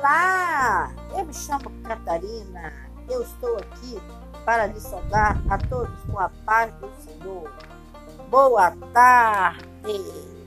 Olá, eu me chamo Catarina. Eu estou aqui para lhe saudar a todos com a paz do Senhor. Boa tarde.